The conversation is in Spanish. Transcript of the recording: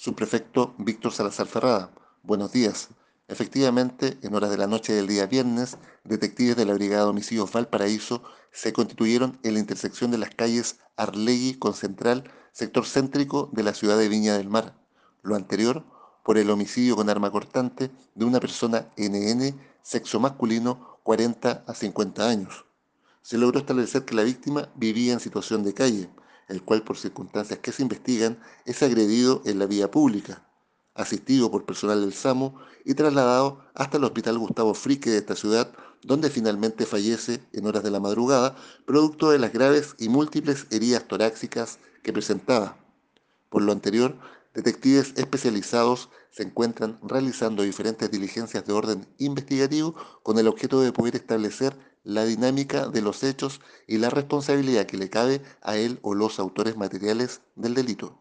Subprefecto Víctor Salazar Ferrada. Buenos días. Efectivamente, en horas de la noche del día viernes, detectives de la Brigada de Homicidios Valparaíso se constituyeron en la intersección de las calles Arlegui con Central, sector céntrico de la ciudad de Viña del Mar. Lo anterior por el homicidio con arma cortante de una persona NN, sexo masculino, 40 a 50 años. Se logró establecer que la víctima vivía en situación de calle, el cual por circunstancias que se investigan es agredido en la vía pública, asistido por personal del SAMU y trasladado hasta el Hospital Gustavo Frique de esta ciudad, donde finalmente fallece en horas de la madrugada, producto de las graves y múltiples heridas torácicas que presentaba. Por lo anterior, detectives especializados se encuentran realizando diferentes diligencias de orden investigativo con el objeto de poder establecer la dinámica de los hechos y la responsabilidad que le cabe a él o los autores materiales del delito.